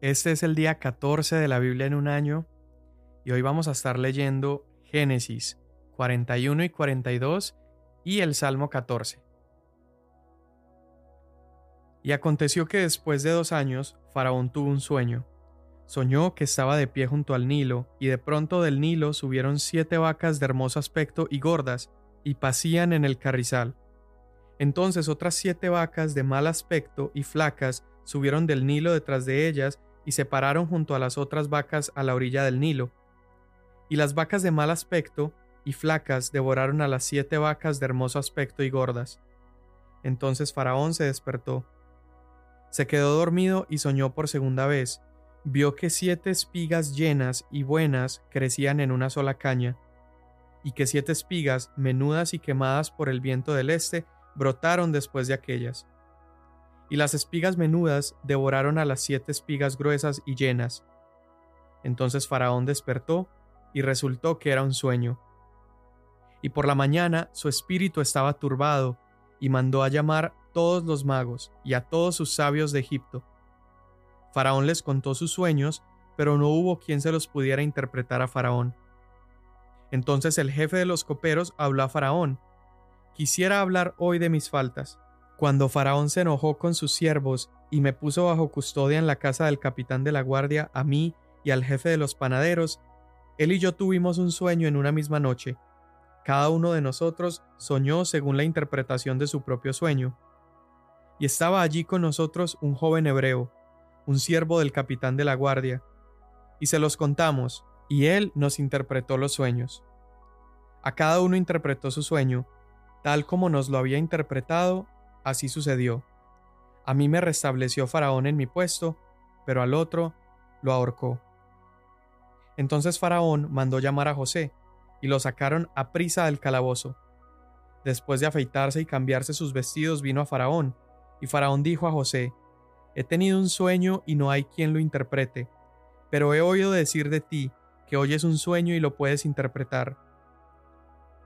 Este es el día 14 de la Biblia en un año y hoy vamos a estar leyendo Génesis 41 y 42 y el Salmo 14. Y aconteció que después de dos años, Faraón tuvo un sueño. Soñó que estaba de pie junto al Nilo, y de pronto del Nilo subieron siete vacas de hermoso aspecto y gordas, y pacían en el carrizal. Entonces otras siete vacas de mal aspecto y flacas subieron del Nilo detrás de ellas, y se pararon junto a las otras vacas a la orilla del Nilo. Y las vacas de mal aspecto y flacas devoraron a las siete vacas de hermoso aspecto y gordas. Entonces Faraón se despertó. Se quedó dormido y soñó por segunda vez. Vio que siete espigas llenas y buenas crecían en una sola caña, y que siete espigas, menudas y quemadas por el viento del este, brotaron después de aquellas y las espigas menudas devoraron a las siete espigas gruesas y llenas. Entonces Faraón despertó, y resultó que era un sueño. Y por la mañana su espíritu estaba turbado, y mandó a llamar todos los magos y a todos sus sabios de Egipto. Faraón les contó sus sueños, pero no hubo quien se los pudiera interpretar a Faraón. Entonces el jefe de los coperos habló a Faraón. Quisiera hablar hoy de mis faltas, cuando Faraón se enojó con sus siervos y me puso bajo custodia en la casa del capitán de la guardia, a mí y al jefe de los panaderos, él y yo tuvimos un sueño en una misma noche. Cada uno de nosotros soñó según la interpretación de su propio sueño. Y estaba allí con nosotros un joven hebreo, un siervo del capitán de la guardia, y se los contamos, y él nos interpretó los sueños. A cada uno interpretó su sueño, tal como nos lo había interpretado Así sucedió. A mí me restableció Faraón en mi puesto, pero al otro lo ahorcó. Entonces Faraón mandó llamar a José, y lo sacaron a prisa del calabozo. Después de afeitarse y cambiarse sus vestidos, vino a Faraón, y Faraón dijo a José, He tenido un sueño y no hay quien lo interprete, pero he oído decir de ti que oyes un sueño y lo puedes interpretar.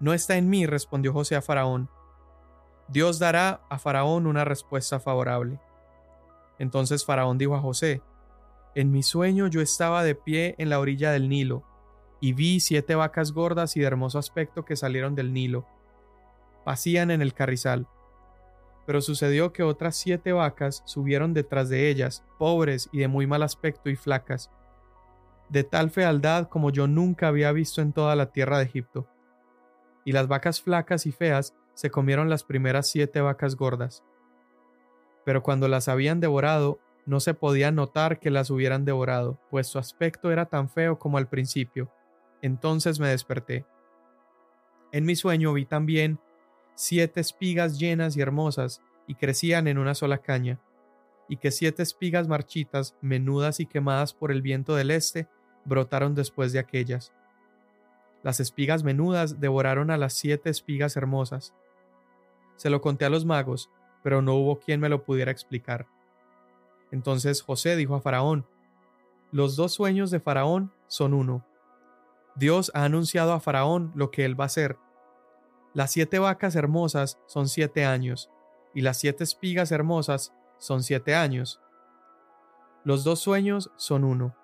No está en mí, respondió José a Faraón, Dios dará a Faraón una respuesta favorable. Entonces Faraón dijo a José, En mi sueño yo estaba de pie en la orilla del Nilo, y vi siete vacas gordas y de hermoso aspecto que salieron del Nilo. Pacían en el carrizal. Pero sucedió que otras siete vacas subieron detrás de ellas, pobres y de muy mal aspecto y flacas, de tal fealdad como yo nunca había visto en toda la tierra de Egipto. Y las vacas flacas y feas se comieron las primeras siete vacas gordas. Pero cuando las habían devorado, no se podía notar que las hubieran devorado, pues su aspecto era tan feo como al principio. Entonces me desperté. En mi sueño vi también siete espigas llenas y hermosas, y crecían en una sola caña, y que siete espigas marchitas, menudas y quemadas por el viento del este, brotaron después de aquellas. Las espigas menudas devoraron a las siete espigas hermosas, se lo conté a los magos, pero no hubo quien me lo pudiera explicar. Entonces José dijo a Faraón, Los dos sueños de Faraón son uno. Dios ha anunciado a Faraón lo que él va a hacer. Las siete vacas hermosas son siete años, y las siete espigas hermosas son siete años. Los dos sueños son uno,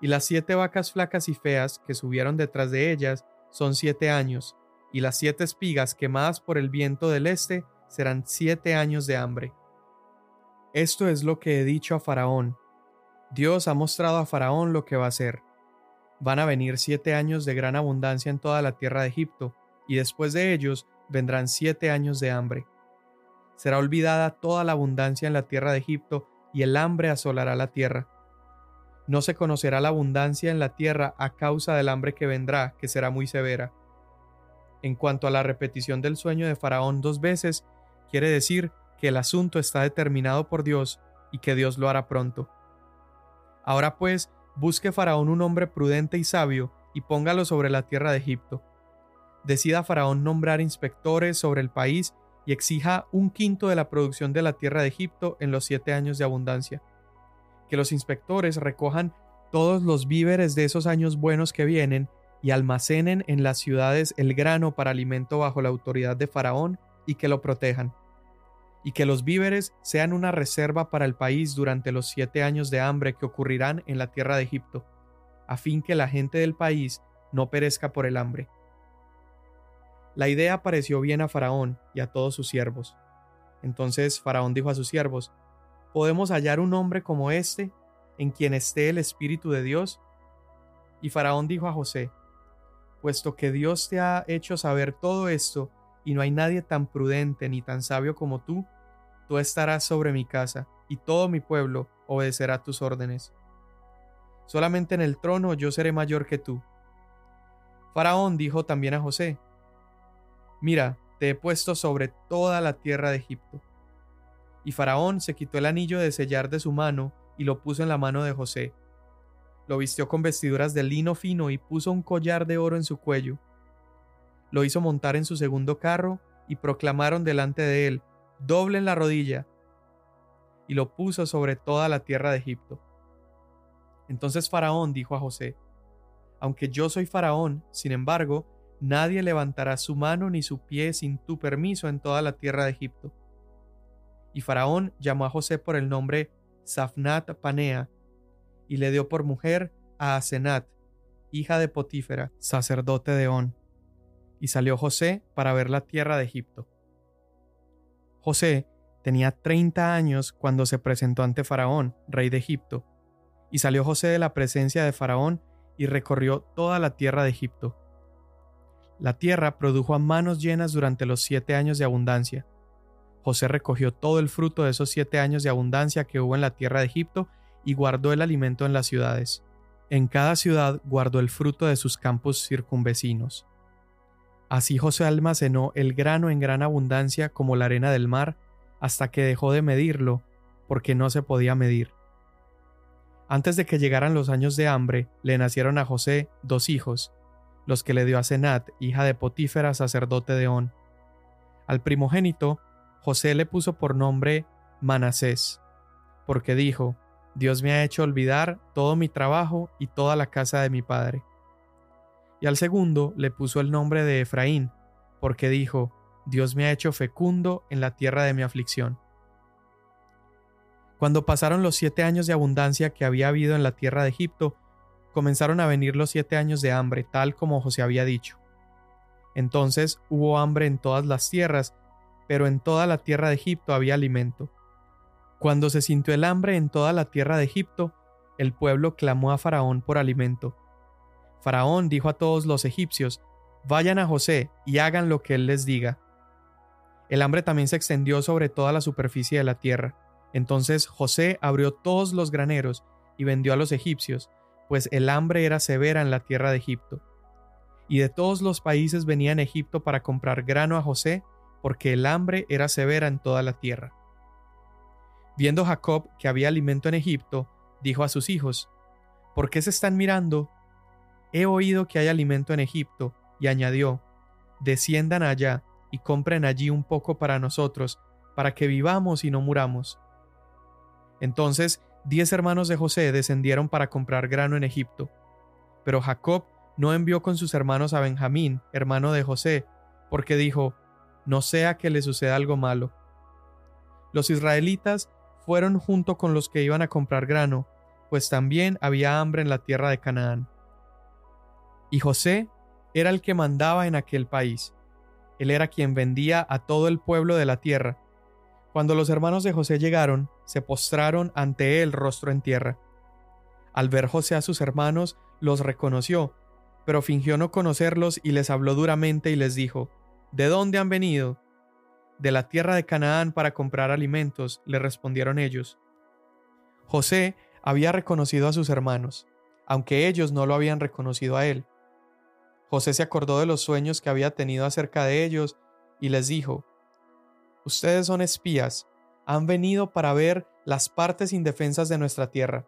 y las siete vacas flacas y feas que subieron detrás de ellas son siete años, y las siete espigas quemadas por el viento del este serán siete años de hambre. Esto es lo que he dicho a Faraón. Dios ha mostrado a Faraón lo que va a hacer. Van a venir siete años de gran abundancia en toda la tierra de Egipto, y después de ellos vendrán siete años de hambre. Será olvidada toda la abundancia en la tierra de Egipto, y el hambre asolará la tierra. No se conocerá la abundancia en la tierra a causa del hambre que vendrá, que será muy severa. En cuanto a la repetición del sueño de Faraón dos veces, quiere decir que el asunto está determinado por Dios y que Dios lo hará pronto. Ahora pues, busque Faraón un hombre prudente y sabio y póngalo sobre la tierra de Egipto. Decida Faraón nombrar inspectores sobre el país y exija un quinto de la producción de la tierra de Egipto en los siete años de abundancia. Que los inspectores recojan todos los víveres de esos años buenos que vienen y almacenen en las ciudades el grano para alimento bajo la autoridad de Faraón y que lo protejan. y que los víveres sean una reserva para el país durante los siete años de hambre que ocurrirán en la tierra de Egipto, a fin que la gente del país no perezca por el hambre. La idea pareció bien a Faraón y a todos sus siervos. Entonces Faraón dijo a sus siervos, ¿Podemos hallar un hombre como este, en quien esté el Espíritu de Dios? Y Faraón dijo a José, Puesto que Dios te ha hecho saber todo esto, y no hay nadie tan prudente ni tan sabio como tú, tú estarás sobre mi casa, y todo mi pueblo obedecerá tus órdenes. Solamente en el trono yo seré mayor que tú. Faraón dijo también a José, Mira, te he puesto sobre toda la tierra de Egipto. Y Faraón se quitó el anillo de sellar de su mano y lo puso en la mano de José. Lo vistió con vestiduras de lino fino y puso un collar de oro en su cuello. Lo hizo montar en su segundo carro y proclamaron delante de él, doble en la rodilla, y lo puso sobre toda la tierra de Egipto. Entonces Faraón dijo a José, Aunque yo soy Faraón, sin embargo, nadie levantará su mano ni su pie sin tu permiso en toda la tierra de Egipto. Y Faraón llamó a José por el nombre Safnat Panea, y le dio por mujer a Asenat, hija de Potífera, sacerdote de On. Y salió José para ver la tierra de Egipto. José tenía treinta años cuando se presentó ante Faraón, rey de Egipto, y salió José de la presencia de Faraón y recorrió toda la tierra de Egipto la tierra produjo a manos llenas durante los siete años de abundancia. José recogió todo el fruto de esos siete años de abundancia que hubo en la tierra de Egipto y guardó el alimento en las ciudades. En cada ciudad guardó el fruto de sus campos circunvecinos. Así José almacenó el grano en gran abundancia como la arena del mar, hasta que dejó de medirlo, porque no se podía medir. Antes de que llegaran los años de hambre, le nacieron a José dos hijos, los que le dio a Senat, hija de Potífera, sacerdote de On. Al primogénito, José le puso por nombre Manasés, porque dijo, Dios me ha hecho olvidar todo mi trabajo y toda la casa de mi padre. Y al segundo le puso el nombre de Efraín, porque dijo, Dios me ha hecho fecundo en la tierra de mi aflicción. Cuando pasaron los siete años de abundancia que había habido en la tierra de Egipto, comenzaron a venir los siete años de hambre, tal como José había dicho. Entonces hubo hambre en todas las tierras, pero en toda la tierra de Egipto había alimento. Cuando se sintió el hambre en toda la tierra de Egipto, el pueblo clamó a Faraón por alimento. Faraón dijo a todos los egipcios, Vayan a José y hagan lo que él les diga. El hambre también se extendió sobre toda la superficie de la tierra. Entonces José abrió todos los graneros y vendió a los egipcios, pues el hambre era severa en la tierra de Egipto. Y de todos los países venían a Egipto para comprar grano a José, porque el hambre era severa en toda la tierra. Viendo Jacob que había alimento en Egipto, dijo a sus hijos, ¿Por qué se están mirando? He oído que hay alimento en Egipto, y añadió, Desciendan allá y compren allí un poco para nosotros, para que vivamos y no muramos. Entonces diez hermanos de José descendieron para comprar grano en Egipto. Pero Jacob no envió con sus hermanos a Benjamín, hermano de José, porque dijo, no sea que le suceda algo malo. Los israelitas fueron junto con los que iban a comprar grano, pues también había hambre en la tierra de Canaán. Y José era el que mandaba en aquel país. Él era quien vendía a todo el pueblo de la tierra, cuando los hermanos de José llegaron, se postraron ante él rostro en tierra. Al ver José a sus hermanos, los reconoció, pero fingió no conocerlos y les habló duramente y les dijo, ¿De dónde han venido? De la tierra de Canaán para comprar alimentos, le respondieron ellos. José había reconocido a sus hermanos, aunque ellos no lo habían reconocido a él. José se acordó de los sueños que había tenido acerca de ellos y les dijo, Ustedes son espías, han venido para ver las partes indefensas de nuestra tierra.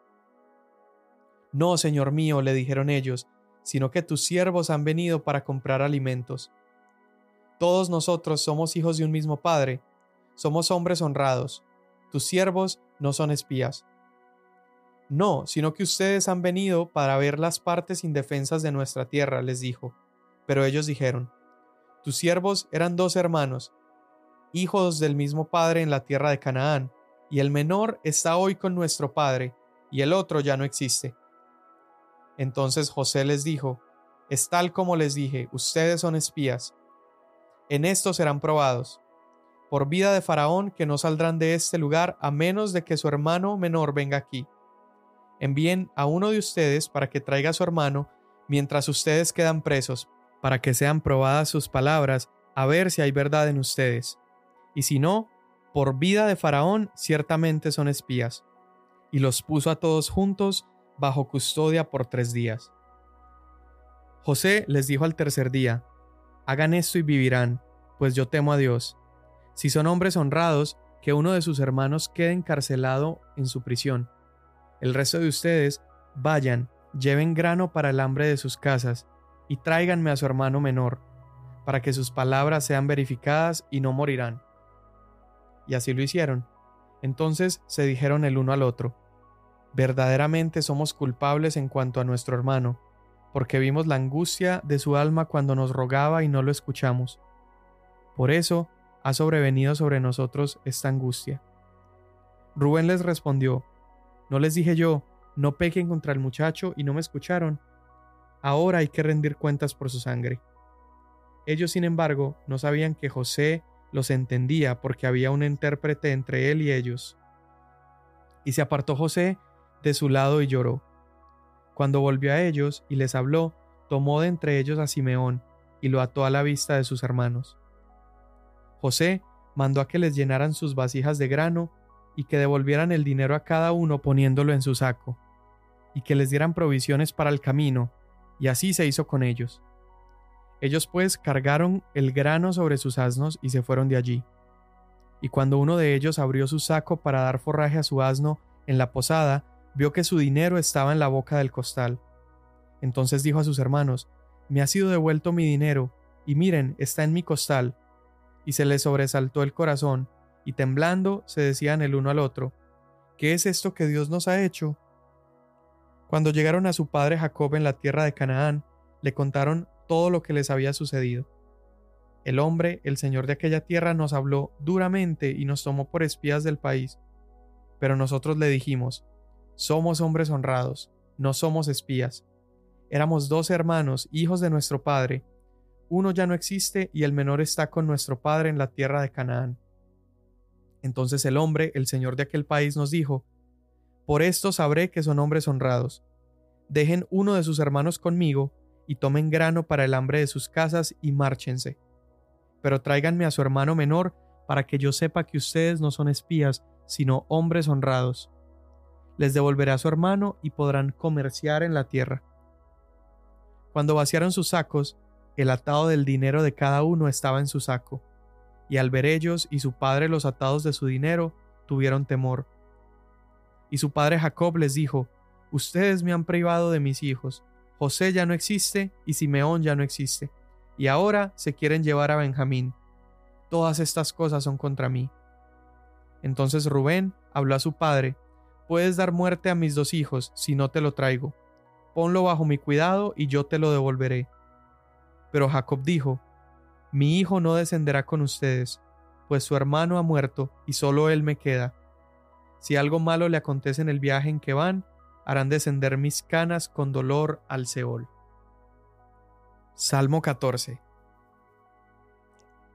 No, Señor mío, le dijeron ellos, sino que tus siervos han venido para comprar alimentos. Todos nosotros somos hijos de un mismo Padre, somos hombres honrados, tus siervos no son espías. No, sino que ustedes han venido para ver las partes indefensas de nuestra tierra, les dijo. Pero ellos dijeron, tus siervos eran dos hermanos, hijos del mismo padre en la tierra de Canaán, y el menor está hoy con nuestro padre, y el otro ya no existe. Entonces José les dijo, es tal como les dije, ustedes son espías. En esto serán probados. Por vida de Faraón que no saldrán de este lugar a menos de que su hermano menor venga aquí. Envíen a uno de ustedes para que traiga a su hermano mientras ustedes quedan presos, para que sean probadas sus palabras, a ver si hay verdad en ustedes. Y si no, por vida de Faraón ciertamente son espías. Y los puso a todos juntos bajo custodia por tres días. José les dijo al tercer día, Hagan esto y vivirán, pues yo temo a Dios. Si son hombres honrados, que uno de sus hermanos quede encarcelado en su prisión. El resto de ustedes, vayan, lleven grano para el hambre de sus casas, y tráiganme a su hermano menor, para que sus palabras sean verificadas y no morirán. Y así lo hicieron. Entonces se dijeron el uno al otro, verdaderamente somos culpables en cuanto a nuestro hermano, porque vimos la angustia de su alma cuando nos rogaba y no lo escuchamos. Por eso ha sobrevenido sobre nosotros esta angustia. Rubén les respondió, ¿no les dije yo, no pequen contra el muchacho y no me escucharon? Ahora hay que rendir cuentas por su sangre. Ellos, sin embargo, no sabían que José los entendía porque había un intérprete entre él y ellos. Y se apartó José de su lado y lloró. Cuando volvió a ellos y les habló, tomó de entre ellos a Simeón y lo ató a la vista de sus hermanos. José mandó a que les llenaran sus vasijas de grano y que devolvieran el dinero a cada uno poniéndolo en su saco, y que les dieran provisiones para el camino, y así se hizo con ellos. Ellos pues cargaron el grano sobre sus asnos y se fueron de allí. Y cuando uno de ellos abrió su saco para dar forraje a su asno en la posada, vio que su dinero estaba en la boca del costal. Entonces dijo a sus hermanos, Me ha sido devuelto mi dinero, y miren, está en mi costal. Y se les sobresaltó el corazón, y temblando se decían el uno al otro, ¿Qué es esto que Dios nos ha hecho? Cuando llegaron a su padre Jacob en la tierra de Canaán, le contaron todo lo que les había sucedido. El hombre, el señor de aquella tierra, nos habló duramente y nos tomó por espías del país. Pero nosotros le dijimos, somos hombres honrados, no somos espías. Éramos dos hermanos, hijos de nuestro padre. Uno ya no existe y el menor está con nuestro padre en la tierra de Canaán. Entonces el hombre, el señor de aquel país, nos dijo, Por esto sabré que son hombres honrados. Dejen uno de sus hermanos conmigo, y tomen grano para el hambre de sus casas, y márchense. Pero tráiganme a su hermano menor, para que yo sepa que ustedes no son espías, sino hombres honrados les devolverá a su hermano y podrán comerciar en la tierra. Cuando vaciaron sus sacos, el atado del dinero de cada uno estaba en su saco, y al ver ellos y su padre los atados de su dinero, tuvieron temor. Y su padre Jacob les dijo, Ustedes me han privado de mis hijos, José ya no existe y Simeón ya no existe, y ahora se quieren llevar a Benjamín. Todas estas cosas son contra mí. Entonces Rubén habló a su padre puedes dar muerte a mis dos hijos si no te lo traigo. Ponlo bajo mi cuidado y yo te lo devolveré. Pero Jacob dijo, Mi hijo no descenderá con ustedes, pues su hermano ha muerto y solo él me queda. Si algo malo le acontece en el viaje en que van, harán descender mis canas con dolor al Seol. Salmo 14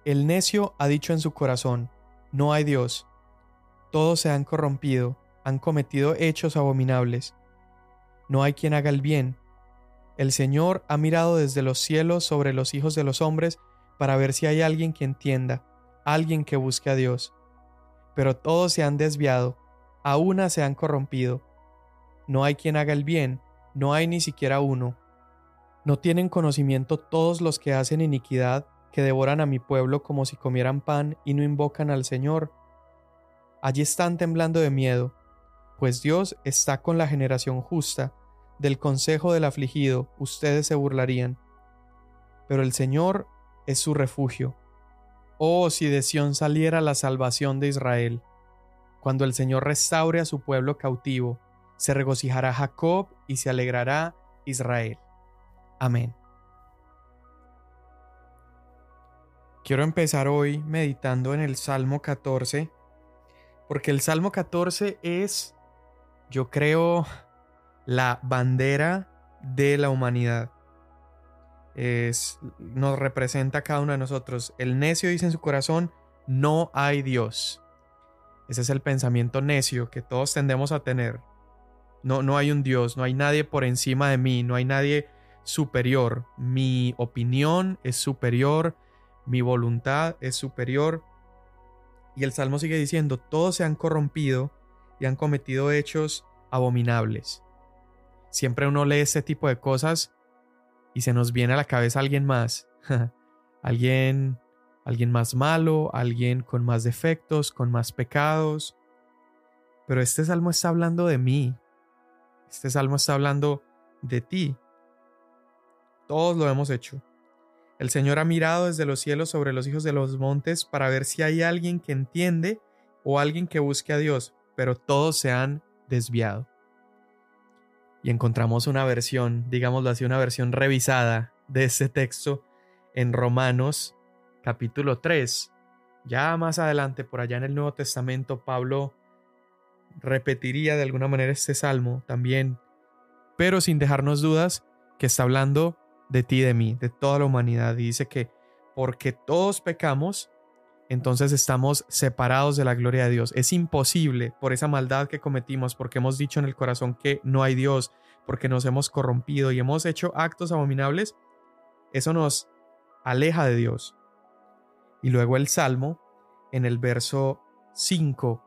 El necio ha dicho en su corazón, No hay Dios. Todos se han corrompido han cometido hechos abominables. No hay quien haga el bien. El Señor ha mirado desde los cielos sobre los hijos de los hombres para ver si hay alguien que entienda, alguien que busque a Dios. Pero todos se han desviado, a una se han corrompido. No hay quien haga el bien, no hay ni siquiera uno. No tienen conocimiento todos los que hacen iniquidad, que devoran a mi pueblo como si comieran pan y no invocan al Señor. Allí están temblando de miedo, pues Dios está con la generación justa, del consejo del afligido ustedes se burlarían. Pero el Señor es su refugio. Oh, si de Sión saliera la salvación de Israel. Cuando el Señor restaure a su pueblo cautivo, se regocijará Jacob y se alegrará Israel. Amén. Quiero empezar hoy meditando en el Salmo 14, porque el Salmo 14 es, yo creo, la bandera de la humanidad. Es, nos representa a cada uno de nosotros. El necio dice en su corazón, no hay Dios. Ese es el pensamiento necio que todos tendemos a tener. No, no hay un Dios, no hay nadie por encima de mí, no hay nadie superior. Mi opinión es superior, mi voluntad es superior. Y el Salmo sigue diciendo, todos se han corrompido y han cometido hechos abominables. Siempre uno lee este tipo de cosas y se nos viene a la cabeza alguien más. alguien alguien más malo, alguien con más defectos, con más pecados. Pero este salmo está hablando de mí. Este salmo está hablando de ti. Todos lo hemos hecho. El Señor ha mirado desde los cielos sobre los hijos de los montes para ver si hay alguien que entiende o alguien que busque a Dios, pero todos se han desviado. Y encontramos una versión, digámoslo así, una versión revisada de este texto en Romanos capítulo 3. Ya más adelante, por allá en el Nuevo Testamento, Pablo repetiría de alguna manera este salmo también, pero sin dejarnos dudas que está hablando de ti de mí, de toda la humanidad. Y dice que porque todos pecamos, entonces estamos separados de la gloria de Dios. Es imposible por esa maldad que cometimos, porque hemos dicho en el corazón que no hay Dios, porque nos hemos corrompido y hemos hecho actos abominables, eso nos aleja de Dios. Y luego el Salmo, en el verso 5,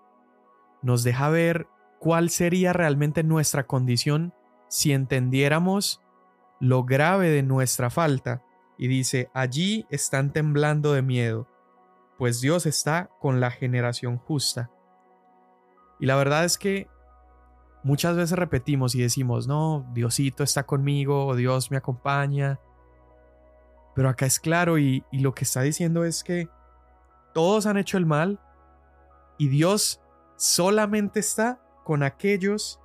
nos deja ver cuál sería realmente nuestra condición si entendiéramos lo grave de nuestra falta. Y dice, allí están temblando de miedo, pues Dios está con la generación justa. Y la verdad es que muchas veces repetimos y decimos, no, Diosito está conmigo, Dios me acompaña. Pero acá es claro y, y lo que está diciendo es que todos han hecho el mal y Dios solamente está con aquellos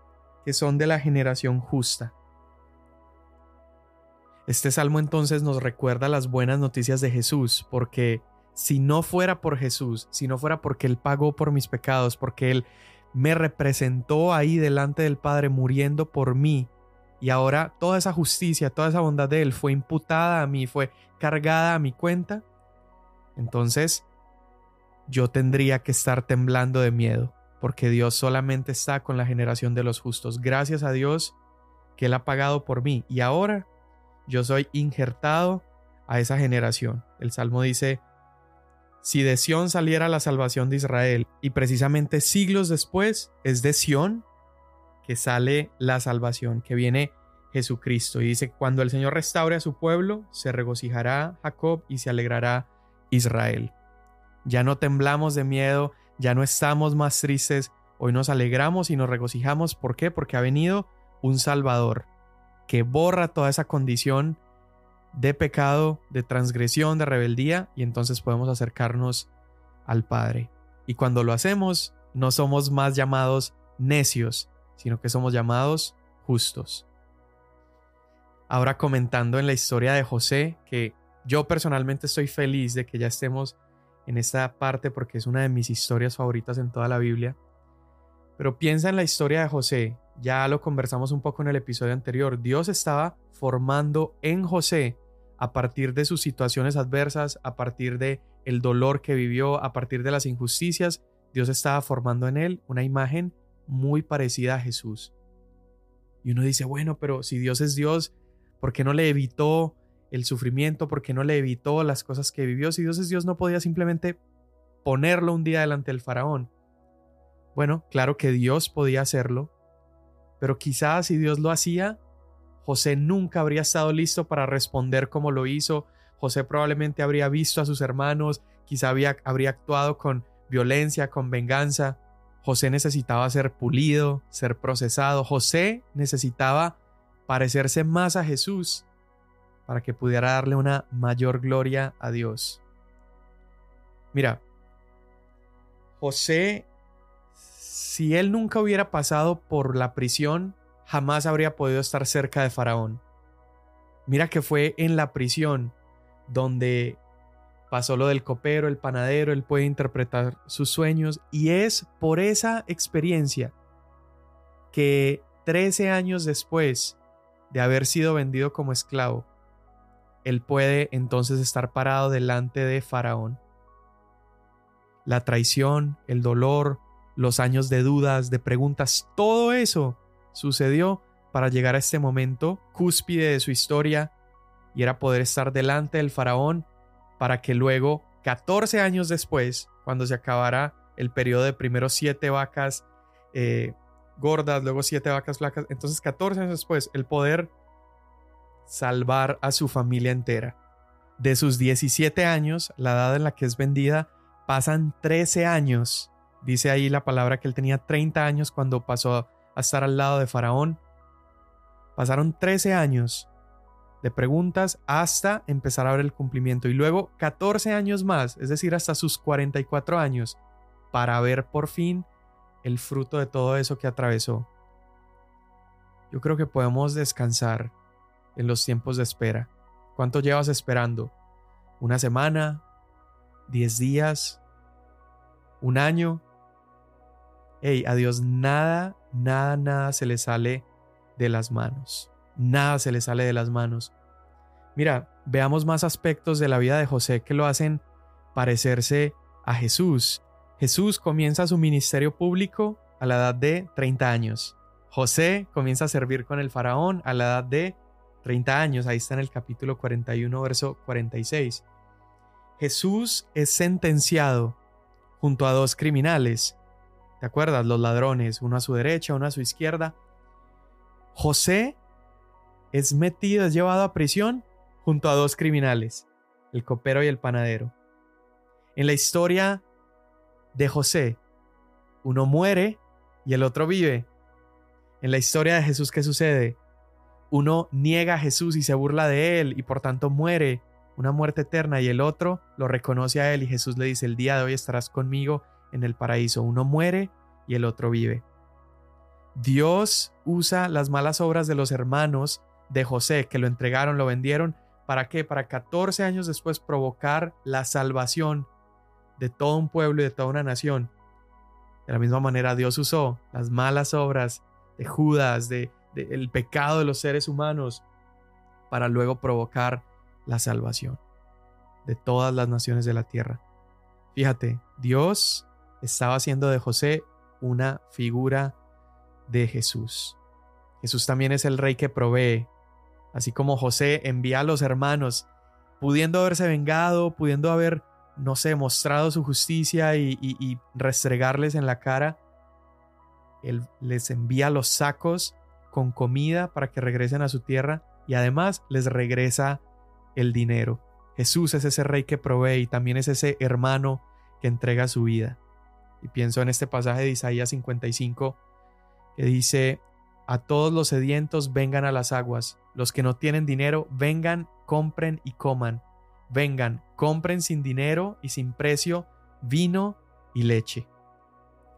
que son de la generación justa. Este salmo entonces nos recuerda las buenas noticias de Jesús, porque si no fuera por Jesús, si no fuera porque Él pagó por mis pecados, porque Él me representó ahí delante del Padre muriendo por mí, y ahora toda esa justicia, toda esa bondad de Él fue imputada a mí, fue cargada a mi cuenta, entonces yo tendría que estar temblando de miedo, porque Dios solamente está con la generación de los justos. Gracias a Dios que Él ha pagado por mí, y ahora yo soy injertado a esa generación. El Salmo dice, si de Sión saliera la salvación de Israel, y precisamente siglos después es de Sión que sale la salvación, que viene Jesucristo. Y dice, cuando el Señor restaure a su pueblo, se regocijará Jacob y se alegrará Israel. Ya no temblamos de miedo, ya no estamos más tristes, hoy nos alegramos y nos regocijamos. ¿Por qué? Porque ha venido un Salvador, que borra toda esa condición de pecado, de transgresión, de rebeldía, y entonces podemos acercarnos al Padre. Y cuando lo hacemos, no somos más llamados necios, sino que somos llamados justos. Ahora comentando en la historia de José, que yo personalmente estoy feliz de que ya estemos en esta parte porque es una de mis historias favoritas en toda la Biblia. Pero piensa en la historia de José, ya lo conversamos un poco en el episodio anterior, Dios estaba formando en José a partir de sus situaciones adversas, a partir de el dolor que vivió, a partir de las injusticias, Dios estaba formando en él una imagen muy parecida a Jesús. Y uno dice, bueno, pero si Dios es Dios, ¿por qué no le evitó el sufrimiento? ¿Por qué no le evitó las cosas que vivió? Si Dios es Dios, no podía simplemente ponerlo un día delante del faraón. Bueno, claro que Dios podía hacerlo, pero quizás si Dios lo hacía, José nunca habría estado listo para responder como lo hizo. José probablemente habría visto a sus hermanos, quizá habría actuado con violencia, con venganza. José necesitaba ser pulido, ser procesado. José necesitaba parecerse más a Jesús para que pudiera darle una mayor gloria a Dios. Mira, José si él nunca hubiera pasado por la prisión, jamás habría podido estar cerca de Faraón. Mira que fue en la prisión donde pasó lo del copero, el panadero, él puede interpretar sus sueños y es por esa experiencia que 13 años después de haber sido vendido como esclavo, él puede entonces estar parado delante de Faraón. La traición, el dolor, los años de dudas, de preguntas, todo eso sucedió para llegar a este momento cúspide de su historia y era poder estar delante del faraón para que luego, 14 años después, cuando se acabara el periodo de primero siete vacas eh, gordas, luego siete vacas flacas, entonces 14 años después, el poder salvar a su familia entera. De sus 17 años, la edad en la que es vendida, pasan 13 años. Dice ahí la palabra que él tenía 30 años cuando pasó a estar al lado de Faraón. Pasaron 13 años de preguntas hasta empezar a ver el cumplimiento y luego 14 años más, es decir, hasta sus 44 años, para ver por fin el fruto de todo eso que atravesó. Yo creo que podemos descansar en los tiempos de espera. ¿Cuánto llevas esperando? ¿Una semana? ¿Diez días? ¿Un año? Hey, a Dios nada, nada, nada se le sale de las manos. Nada se le sale de las manos. Mira, veamos más aspectos de la vida de José que lo hacen parecerse a Jesús. Jesús comienza su ministerio público a la edad de 30 años. José comienza a servir con el faraón a la edad de 30 años. Ahí está en el capítulo 41, verso 46. Jesús es sentenciado junto a dos criminales. ¿Te acuerdas? Los ladrones, uno a su derecha, uno a su izquierda. José es metido, es llevado a prisión junto a dos criminales, el copero y el panadero. En la historia de José, uno muere y el otro vive. En la historia de Jesús, ¿qué sucede? Uno niega a Jesús y se burla de él y por tanto muere una muerte eterna y el otro lo reconoce a él y Jesús le dice, el día de hoy estarás conmigo en el paraíso. Uno muere y el otro vive. Dios usa las malas obras de los hermanos de José que lo entregaron, lo vendieron, ¿para qué? Para 14 años después provocar la salvación de todo un pueblo y de toda una nación. De la misma manera Dios usó las malas obras de Judas, de, el pecado de los seres humanos, para luego provocar la salvación de todas las naciones de la tierra. Fíjate, Dios estaba haciendo de José una figura de Jesús. Jesús también es el rey que provee. Así como José envía a los hermanos, pudiendo haberse vengado, pudiendo haber, no sé, mostrado su justicia y, restregarles en la cara, Él les envía los sacos con comida para que regresen a su tierra y además les regresa el dinero. Jesús es ese rey que provee y también es ese hermano que entrega su vida. Y pienso en este pasaje de Isaías 55 que dice, a todos los sedientos vengan a las aguas, los que no tienen dinero, vengan, compren y coman. Vengan, compren sin dinero y sin precio vino y leche.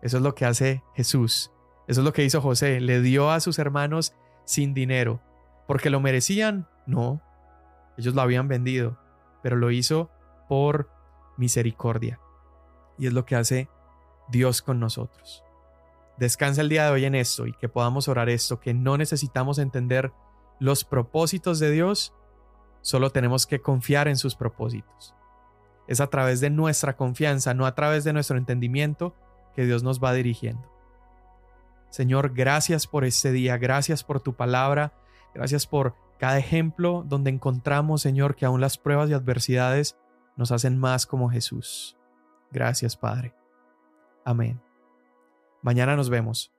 Eso es lo que hace Jesús. Eso es lo que hizo José. Le dio a sus hermanos sin dinero. ¿Porque lo merecían? No. Ellos lo habían vendido. Pero lo hizo por misericordia. Y es lo que hace Dios con nosotros. Descansa el día de hoy en esto y que podamos orar esto, que no necesitamos entender los propósitos de Dios, solo tenemos que confiar en sus propósitos. Es a través de nuestra confianza, no a través de nuestro entendimiento, que Dios nos va dirigiendo. Señor, gracias por este día, gracias por tu palabra, gracias por cada ejemplo donde encontramos, Señor, que aún las pruebas y adversidades nos hacen más como Jesús. Gracias, Padre. Amén. Mañana nos vemos.